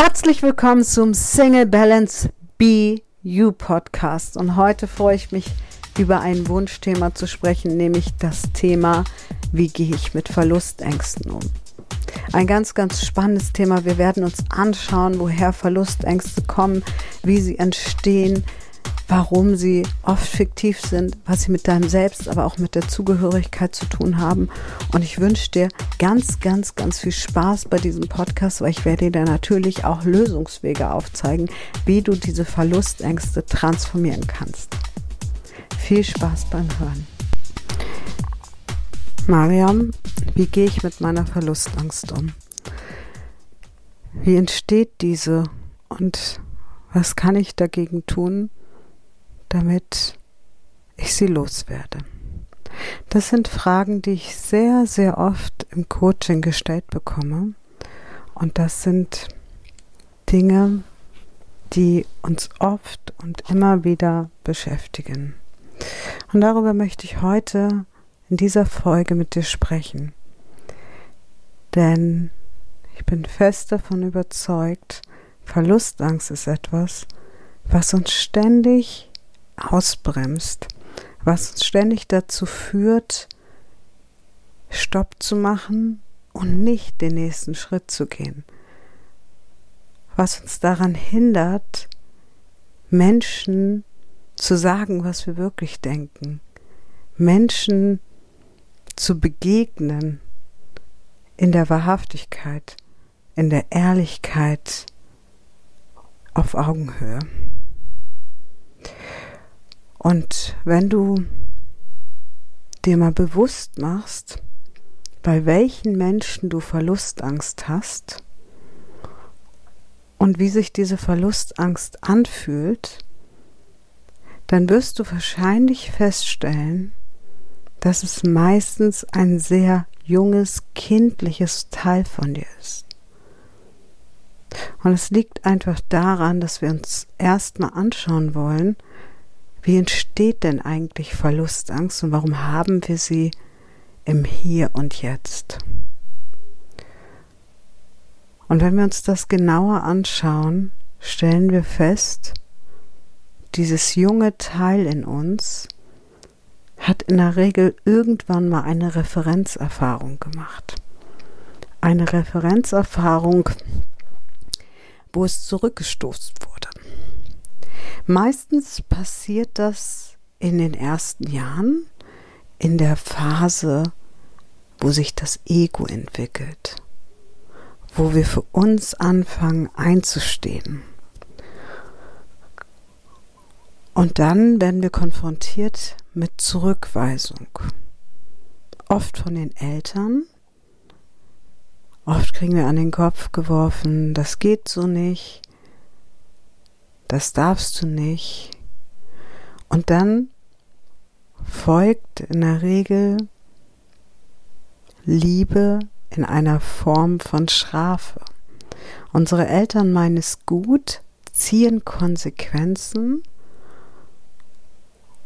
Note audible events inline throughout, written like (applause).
Herzlich willkommen zum Single Balance Be You Podcast. Und heute freue ich mich, über ein Wunschthema zu sprechen, nämlich das Thema, wie gehe ich mit Verlustängsten um? Ein ganz, ganz spannendes Thema. Wir werden uns anschauen, woher Verlustängste kommen, wie sie entstehen, warum sie oft fiktiv sind, was sie mit deinem Selbst, aber auch mit der Zugehörigkeit zu tun haben. Und ich wünsche dir ganz, ganz, ganz viel Spaß bei diesem Podcast, weil ich werde dir natürlich auch Lösungswege aufzeigen, wie du diese Verlustängste transformieren kannst. Viel Spaß beim Hören. Mariam, wie gehe ich mit meiner Verlustangst um? Wie entsteht diese und was kann ich dagegen tun, damit ich sie loswerde? Das sind Fragen, die ich sehr, sehr oft im Coaching gestellt bekomme. Und das sind Dinge, die uns oft und immer wieder beschäftigen. Und darüber möchte ich heute in dieser Folge mit dir sprechen. Denn ich bin fest davon überzeugt, Verlustangst ist etwas, was uns ständig ausbremst, was uns ständig dazu führt, Stopp zu machen und nicht den nächsten Schritt zu gehen, was uns daran hindert, Menschen zu sagen, was wir wirklich denken, Menschen zu begegnen in der Wahrhaftigkeit, in der Ehrlichkeit auf Augenhöhe. Und wenn du dir mal bewusst machst, bei welchen Menschen du Verlustangst hast und wie sich diese Verlustangst anfühlt, dann wirst du wahrscheinlich feststellen, dass es meistens ein sehr junges, kindliches Teil von dir ist. Und es liegt einfach daran, dass wir uns erstmal anschauen wollen, wie entsteht denn eigentlich Verlustangst und warum haben wir sie im Hier und Jetzt? Und wenn wir uns das genauer anschauen, stellen wir fest, dieses junge Teil in uns hat in der Regel irgendwann mal eine Referenzerfahrung gemacht. Eine Referenzerfahrung, wo es zurückgestoßen wurde. Meistens passiert das in den ersten Jahren, in der Phase, wo sich das Ego entwickelt, wo wir für uns anfangen einzustehen. Und dann werden wir konfrontiert mit Zurückweisung. Oft von den Eltern. Oft kriegen wir an den Kopf geworfen, das geht so nicht das darfst du nicht. Und dann folgt in der Regel Liebe in einer Form von Strafe. Unsere Eltern meinen es gut, ziehen Konsequenzen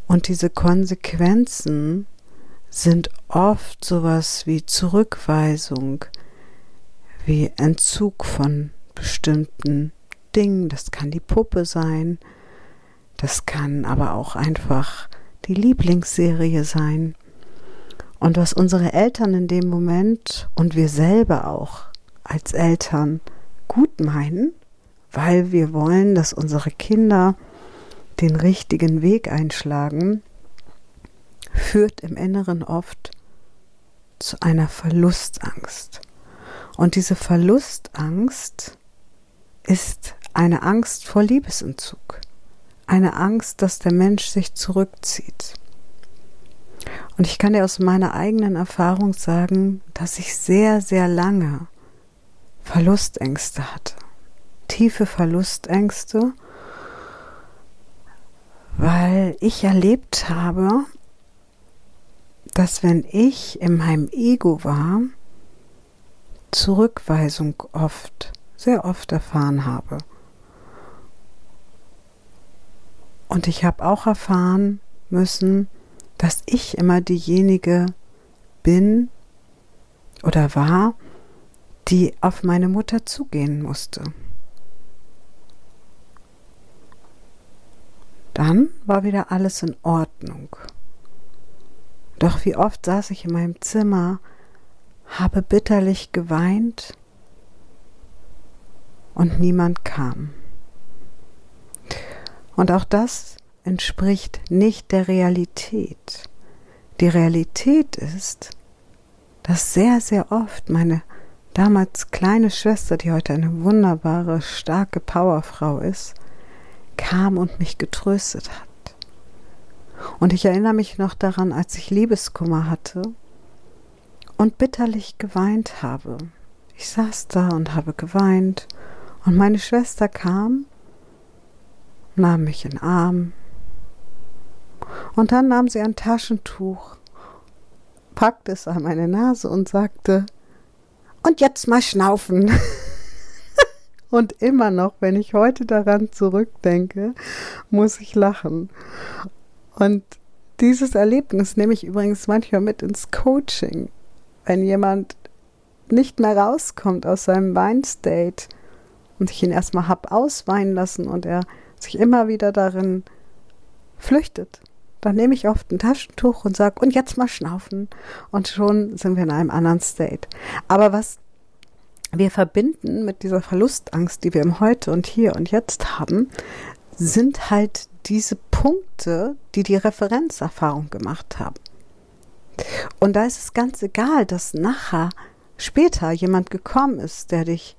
und diese Konsequenzen sind oft sowas wie Zurückweisung, wie Entzug von bestimmten Ding, das kann die Puppe sein, das kann aber auch einfach die Lieblingsserie sein. Und was unsere Eltern in dem Moment und wir selber auch als Eltern gut meinen, weil wir wollen, dass unsere Kinder den richtigen Weg einschlagen, führt im Inneren oft zu einer Verlustangst. Und diese Verlustangst ist eine Angst vor Liebesentzug, eine Angst, dass der Mensch sich zurückzieht. Und ich kann dir aus meiner eigenen Erfahrung sagen, dass ich sehr, sehr lange Verlustängste hatte, tiefe Verlustängste, weil ich erlebt habe, dass wenn ich in meinem Ego war, Zurückweisung oft, sehr oft erfahren habe. Und ich habe auch erfahren müssen, dass ich immer diejenige bin oder war, die auf meine Mutter zugehen musste. Dann war wieder alles in Ordnung. Doch wie oft saß ich in meinem Zimmer, habe bitterlich geweint und niemand kam. Und auch das entspricht nicht der Realität. Die Realität ist, dass sehr, sehr oft meine damals kleine Schwester, die heute eine wunderbare, starke Powerfrau ist, kam und mich getröstet hat. Und ich erinnere mich noch daran, als ich Liebeskummer hatte und bitterlich geweint habe. Ich saß da und habe geweint und meine Schwester kam, nahm mich in den Arm und dann nahm sie ein Taschentuch, packte es an meine Nase und sagte, und jetzt mal schnaufen. (laughs) und immer noch, wenn ich heute daran zurückdenke, muss ich lachen. Und dieses Erlebnis nehme ich übrigens manchmal mit ins Coaching. Wenn jemand nicht mehr rauskommt aus seinem Weinstate und ich ihn erstmal hab ausweinen lassen und er sich immer wieder darin flüchtet, dann nehme ich oft ein Taschentuch und sage, und jetzt mal schnaufen. Und schon sind wir in einem anderen State. Aber was wir verbinden mit dieser Verlustangst, die wir im Heute und Hier und Jetzt haben, sind halt diese Punkte, die die Referenzerfahrung gemacht haben. Und da ist es ganz egal, dass nachher, später jemand gekommen ist, der dich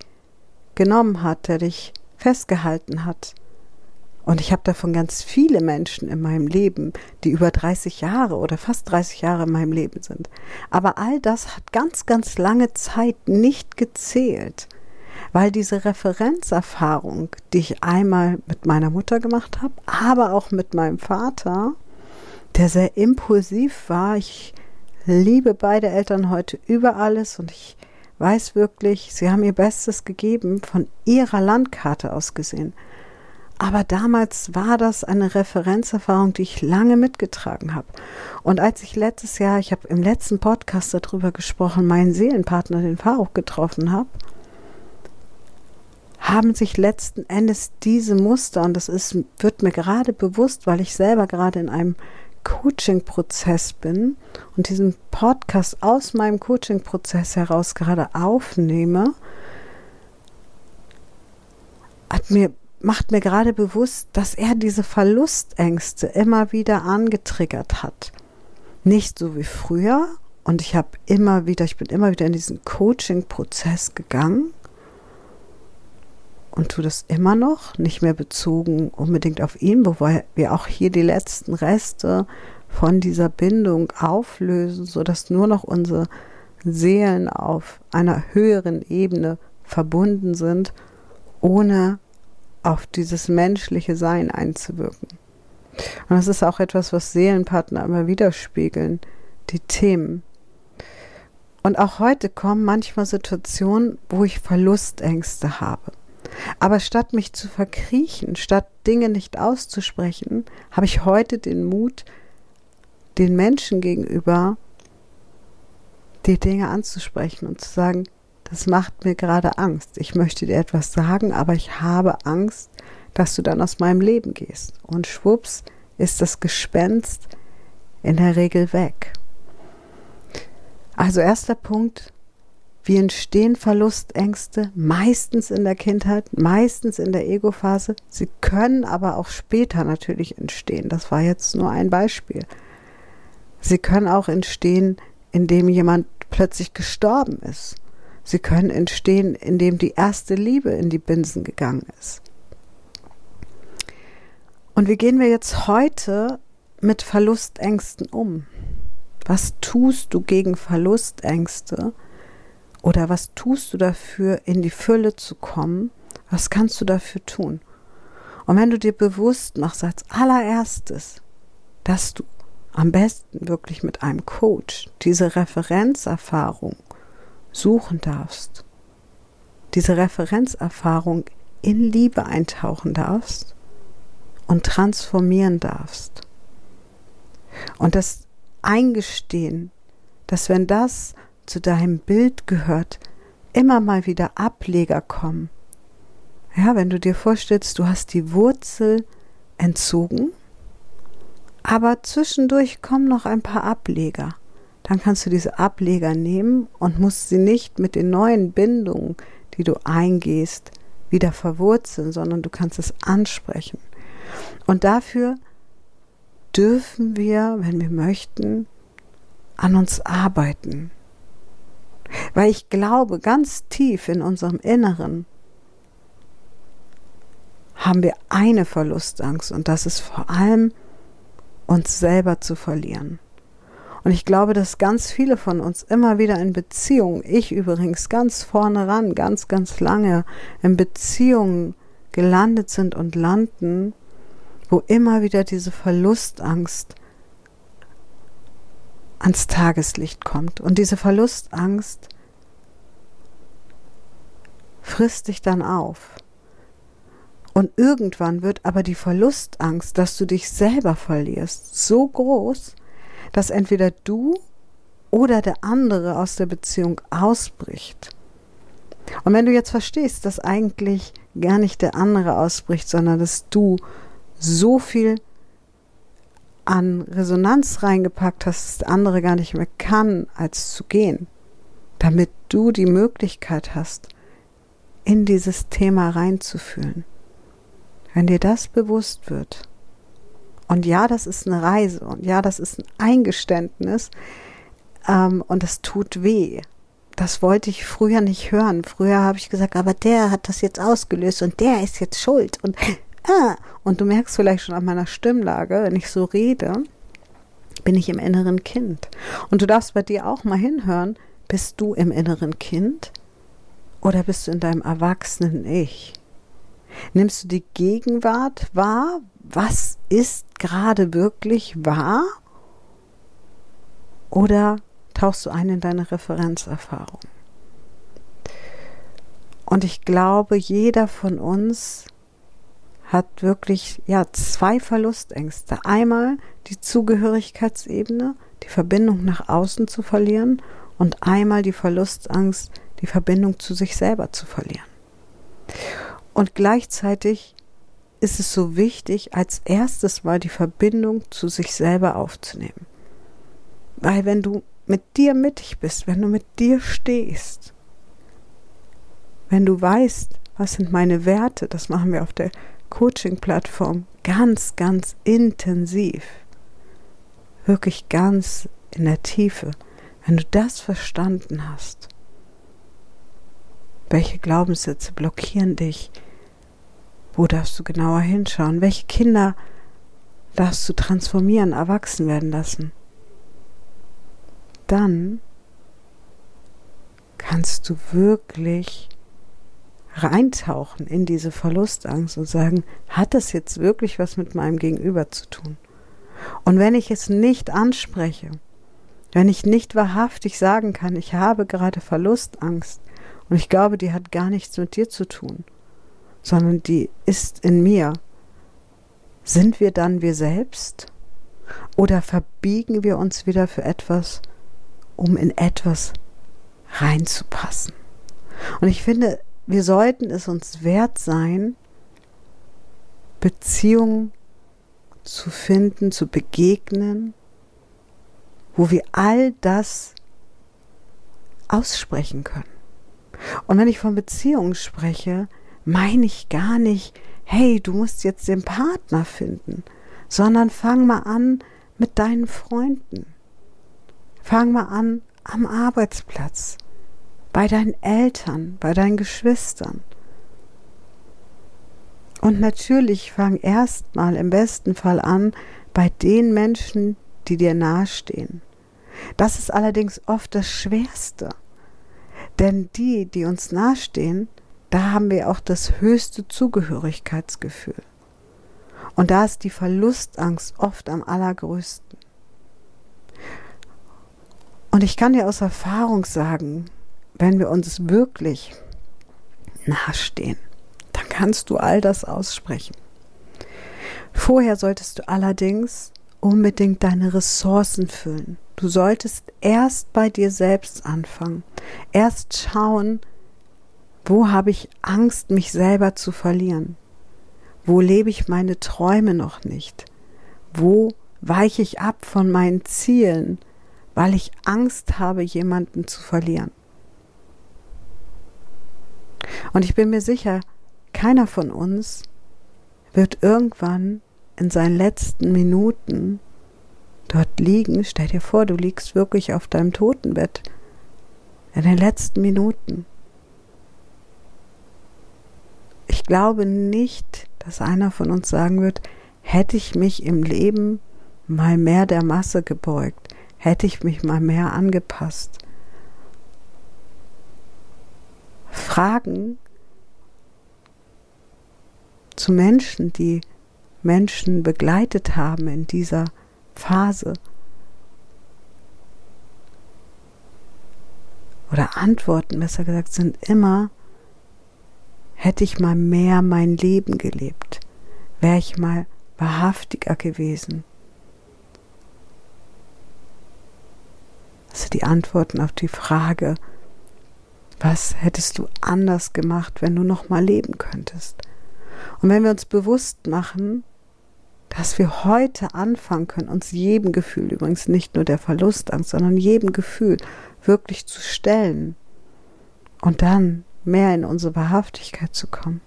genommen hat, der dich festgehalten hat. Und ich habe davon ganz viele Menschen in meinem Leben, die über 30 Jahre oder fast 30 Jahre in meinem Leben sind. Aber all das hat ganz, ganz lange Zeit nicht gezählt weil diese Referenzerfahrung, die ich einmal mit meiner Mutter gemacht habe, aber auch mit meinem Vater, der sehr impulsiv war, ich liebe beide Eltern heute über alles und ich weiß wirklich, sie haben ihr Bestes gegeben, von ihrer Landkarte aus gesehen. Aber damals war das eine Referenzerfahrung, die ich lange mitgetragen habe. Und als ich letztes Jahr, ich habe im letzten Podcast darüber gesprochen, meinen Seelenpartner, den Faruk, getroffen habe, haben sich letzten Endes diese Muster, und das ist, wird mir gerade bewusst, weil ich selber gerade in einem Coaching-Prozess bin und diesen Podcast aus meinem Coaching-Prozess heraus gerade aufnehme, hat mir, macht mir gerade bewusst, dass er diese Verlustängste immer wieder angetriggert hat. Nicht so wie früher. Und ich habe immer wieder, ich bin immer wieder in diesen Coaching-Prozess gegangen und tue das immer noch, nicht mehr bezogen unbedingt auf ihn, wobei wir auch hier die letzten Reste von dieser Bindung auflösen, sodass nur noch unsere Seelen auf einer höheren Ebene verbunden sind, ohne auf dieses menschliche Sein einzuwirken. Und das ist auch etwas, was Seelenpartner immer widerspiegeln, die Themen. Und auch heute kommen manchmal Situationen, wo ich Verlustängste habe. Aber statt mich zu verkriechen, statt Dinge nicht auszusprechen, habe ich heute den Mut, den Menschen gegenüber die Dinge anzusprechen und zu sagen, das macht mir gerade Angst. Ich möchte dir etwas sagen, aber ich habe Angst, dass du dann aus meinem Leben gehst. Und schwupps ist das Gespenst in der Regel weg. Also erster Punkt, wie entstehen Verlustängste? Meistens in der Kindheit, meistens in der Ego-Phase. Sie können aber auch später natürlich entstehen. Das war jetzt nur ein Beispiel. Sie können auch entstehen, indem jemand plötzlich gestorben ist. Sie können entstehen, indem die erste Liebe in die Binsen gegangen ist. Und wie gehen wir jetzt heute mit Verlustängsten um? Was tust du gegen Verlustängste? Oder was tust du dafür, in die Fülle zu kommen? Was kannst du dafür tun? Und wenn du dir bewusst machst als allererstes, dass du am besten wirklich mit einem Coach diese Referenzerfahrung suchen darfst, diese Referenzerfahrung in Liebe eintauchen darfst und transformieren darfst. Und das Eingestehen, dass wenn das zu deinem Bild gehört, immer mal wieder Ableger kommen. Ja, wenn du dir vorstellst, du hast die Wurzel entzogen Aber zwischendurch kommen noch ein paar Ableger. Dann kannst du diese Ableger nehmen und musst sie nicht mit den neuen Bindungen, die du eingehst, wieder verwurzeln, sondern du kannst es ansprechen. Und dafür dürfen wir, wenn wir möchten, an uns arbeiten. Weil ich glaube, ganz tief in unserem Inneren haben wir eine Verlustangst und das ist vor allem uns selber zu verlieren. Und ich glaube, dass ganz viele von uns immer wieder in Beziehungen, ich übrigens ganz vorne ran, ganz, ganz lange in Beziehungen gelandet sind und landen, wo immer wieder diese Verlustangst ans Tageslicht kommt. Und diese Verlustangst frisst dich dann auf. Und irgendwann wird aber die Verlustangst, dass du dich selber verlierst, so groß, dass entweder du oder der andere aus der Beziehung ausbricht. Und wenn du jetzt verstehst, dass eigentlich gar nicht der andere ausbricht, sondern dass du so viel an Resonanz reingepackt hast, dass der andere gar nicht mehr kann, als zu gehen, damit du die Möglichkeit hast, in dieses Thema reinzufühlen. Wenn dir das bewusst wird, und ja, das ist eine Reise, und ja, das ist ein Eingeständnis, ähm, und das tut weh. Das wollte ich früher nicht hören. Früher habe ich gesagt, aber der hat das jetzt ausgelöst und der ist jetzt schuld und ah, und du merkst vielleicht schon an meiner Stimmlage, wenn ich so rede, bin ich im inneren Kind. Und du darfst bei dir auch mal hinhören, bist du im inneren Kind oder bist du in deinem erwachsenen Ich? Nimmst du die Gegenwart wahr? Was ist gerade wirklich wahr? Oder tauchst du ein in deine Referenzerfahrung? Und ich glaube, jeder von uns hat wirklich ja zwei Verlustängste. Einmal die Zugehörigkeitsebene, die Verbindung nach außen zu verlieren und einmal die Verlustangst, die Verbindung zu sich selber zu verlieren. Und gleichzeitig ist es so wichtig, als erstes mal die Verbindung zu sich selber aufzunehmen. Weil wenn du mit dir mittig bist, wenn du mit dir stehst, wenn du weißt, was sind meine Werte, das machen wir auf der Coaching-Plattform ganz, ganz intensiv, wirklich ganz in der Tiefe, wenn du das verstanden hast, welche Glaubenssätze blockieren dich, wo darfst du genauer hinschauen, welche Kinder darfst du transformieren, erwachsen werden lassen, dann kannst du wirklich reintauchen in diese Verlustangst und sagen, hat das jetzt wirklich was mit meinem Gegenüber zu tun? Und wenn ich es nicht anspreche, wenn ich nicht wahrhaftig sagen kann, ich habe gerade Verlustangst und ich glaube, die hat gar nichts mit dir zu tun, sondern die ist in mir, sind wir dann wir selbst? Oder verbiegen wir uns wieder für etwas, um in etwas reinzupassen? Und ich finde, wir sollten es uns wert sein, Beziehungen zu finden, zu begegnen, wo wir all das aussprechen können. Und wenn ich von Beziehungen spreche, meine ich gar nicht, hey, du musst jetzt den Partner finden, sondern fang mal an mit deinen Freunden. Fang mal an am Arbeitsplatz bei deinen Eltern, bei deinen Geschwistern. Und natürlich fang erstmal im besten Fall an bei den Menschen, die dir nahestehen. Das ist allerdings oft das Schwerste. Denn die, die uns nahestehen, da haben wir auch das höchste Zugehörigkeitsgefühl. Und da ist die Verlustangst oft am allergrößten. Und ich kann dir aus Erfahrung sagen, wenn wir uns wirklich nahestehen, dann kannst du all das aussprechen. Vorher solltest du allerdings unbedingt deine Ressourcen füllen. Du solltest erst bei dir selbst anfangen. Erst schauen, wo habe ich Angst, mich selber zu verlieren? Wo lebe ich meine Träume noch nicht? Wo weiche ich ab von meinen Zielen, weil ich Angst habe, jemanden zu verlieren. Und ich bin mir sicher, keiner von uns wird irgendwann in seinen letzten Minuten dort liegen. Stell dir vor, du liegst wirklich auf deinem Totenbett in den letzten Minuten. Ich glaube nicht, dass einer von uns sagen wird, hätte ich mich im Leben mal mehr der Masse gebeugt, hätte ich mich mal mehr angepasst. Fragen zu Menschen, die Menschen begleitet haben in dieser Phase. Oder Antworten, besser gesagt, sind immer, hätte ich mal mehr mein Leben gelebt, wäre ich mal wahrhaftiger gewesen. Also die Antworten auf die Frage, was hättest du anders gemacht, wenn du noch mal leben könntest? Und wenn wir uns bewusst machen, dass wir heute anfangen können, uns jedem Gefühl, übrigens nicht nur der Verlustangst, sondern jedem Gefühl wirklich zu stellen und dann mehr in unsere Wahrhaftigkeit zu kommen,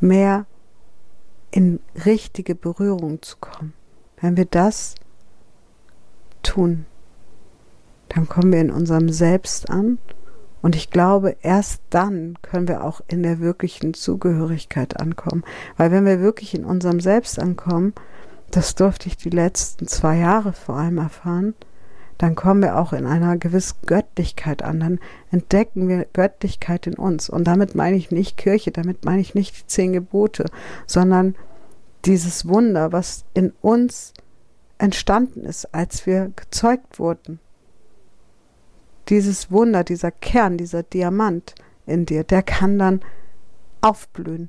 mehr in richtige Berührung zu kommen. Wenn wir das tun, dann kommen wir in unserem Selbst an und ich glaube, erst dann können wir auch in der wirklichen Zugehörigkeit ankommen. Weil wenn wir wirklich in unserem Selbst ankommen, das durfte ich die letzten zwei Jahre vor allem erfahren, dann kommen wir auch in einer gewissen Göttlichkeit an, dann entdecken wir Göttlichkeit in uns. Und damit meine ich nicht Kirche, damit meine ich nicht die zehn Gebote, sondern dieses Wunder, was in uns entstanden ist, als wir gezeugt wurden dieses Wunder, dieser Kern, dieser Diamant in dir, der kann dann aufblühen.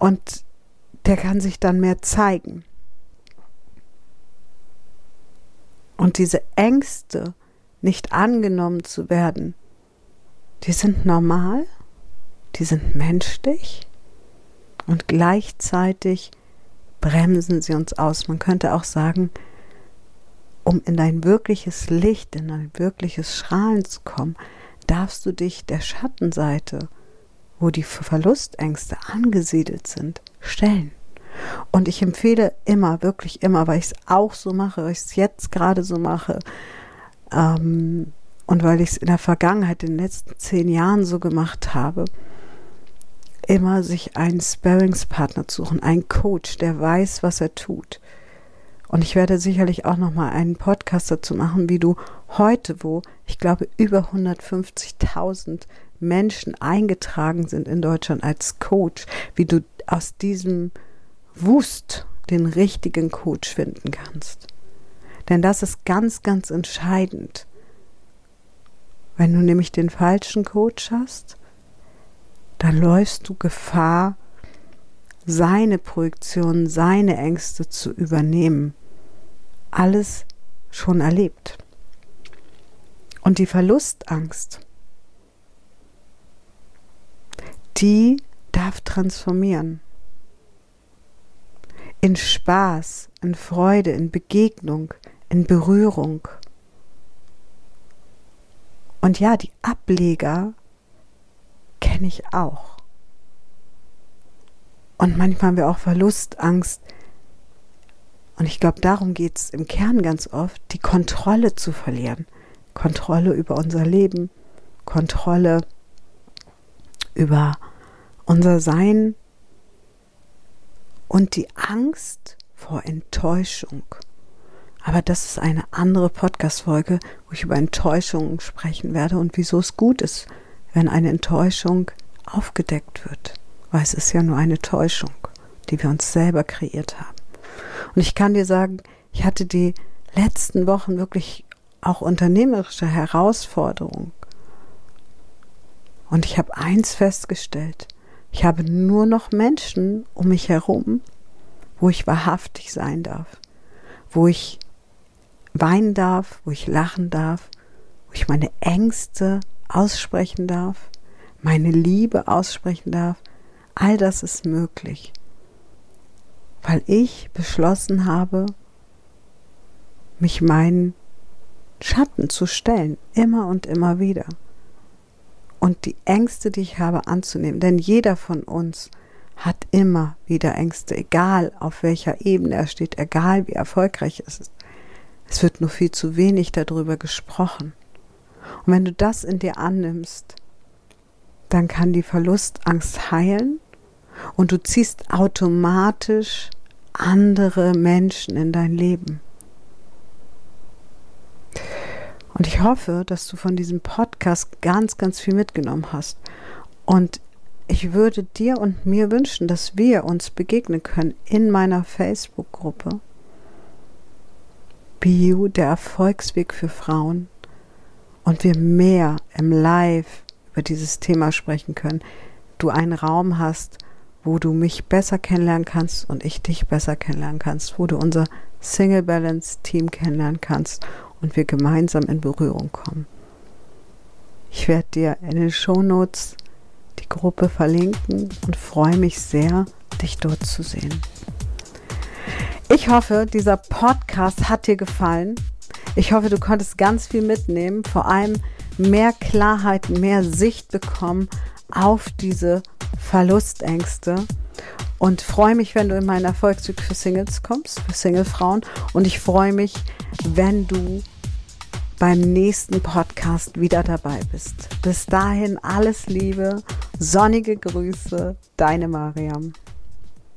Und der kann sich dann mehr zeigen. Und diese Ängste, nicht angenommen zu werden, die sind normal, die sind menschlich und gleichzeitig bremsen sie uns aus. Man könnte auch sagen, um in dein wirkliches Licht, in dein wirkliches Strahlen zu kommen, darfst du dich der Schattenseite, wo die Verlustängste angesiedelt sind, stellen. Und ich empfehle immer, wirklich immer, weil ich es auch so mache, weil ich es jetzt gerade so mache, ähm, und weil ich es in der Vergangenheit, in den letzten zehn Jahren so gemacht habe, immer sich einen Sparringspartner suchen, einen Coach, der weiß, was er tut, und ich werde sicherlich auch noch mal einen Podcast dazu machen, wie du heute, wo ich glaube über 150.000 Menschen eingetragen sind in Deutschland als Coach, wie du aus diesem Wust den richtigen Coach finden kannst. Denn das ist ganz, ganz entscheidend. Wenn du nämlich den falschen Coach hast, dann läufst du Gefahr, seine Projektion, seine Ängste zu übernehmen alles schon erlebt. Und die Verlustangst, die darf transformieren. In Spaß, in Freude, in Begegnung, in Berührung. Und ja, die Ableger kenne ich auch. Und manchmal haben wir auch Verlustangst, und ich glaube, darum geht es im Kern ganz oft, die Kontrolle zu verlieren. Kontrolle über unser Leben, Kontrolle über unser Sein und die Angst vor Enttäuschung. Aber das ist eine andere Podcast-Folge, wo ich über Enttäuschungen sprechen werde und wieso es gut ist, wenn eine Enttäuschung aufgedeckt wird. Weil es ist ja nur eine Täuschung, die wir uns selber kreiert haben. Und ich kann dir sagen, ich hatte die letzten Wochen wirklich auch unternehmerische Herausforderungen. Und ich habe eins festgestellt. Ich habe nur noch Menschen um mich herum, wo ich wahrhaftig sein darf, wo ich weinen darf, wo ich lachen darf, wo ich meine Ängste aussprechen darf, meine Liebe aussprechen darf. All das ist möglich. Weil ich beschlossen habe, mich meinen Schatten zu stellen, immer und immer wieder. Und die Ängste, die ich habe, anzunehmen. Denn jeder von uns hat immer wieder Ängste, egal auf welcher Ebene er steht, egal wie erfolgreich es ist. Es wird nur viel zu wenig darüber gesprochen. Und wenn du das in dir annimmst, dann kann die Verlustangst heilen und du ziehst automatisch andere Menschen in dein Leben. Und ich hoffe, dass du von diesem Podcast ganz, ganz viel mitgenommen hast. Und ich würde dir und mir wünschen, dass wir uns begegnen können in meiner Facebook-Gruppe. You, der Erfolgsweg für Frauen. Und wir mehr im Live über dieses Thema sprechen können. Du einen Raum hast, wo du mich besser kennenlernen kannst und ich dich besser kennenlernen kannst, wo du unser Single Balance Team kennenlernen kannst und wir gemeinsam in Berührung kommen. Ich werde dir in den Show Notes die Gruppe verlinken und freue mich sehr, dich dort zu sehen. Ich hoffe, dieser Podcast hat dir gefallen. Ich hoffe, du konntest ganz viel mitnehmen, vor allem mehr Klarheit, mehr Sicht bekommen auf diese Verlustängste und freue mich, wenn du in meinen Erfolgszug für Singles kommst, für Singlefrauen. Und ich freue mich, wenn du beim nächsten Podcast wieder dabei bist. Bis dahin alles Liebe, sonnige Grüße, deine Mariam.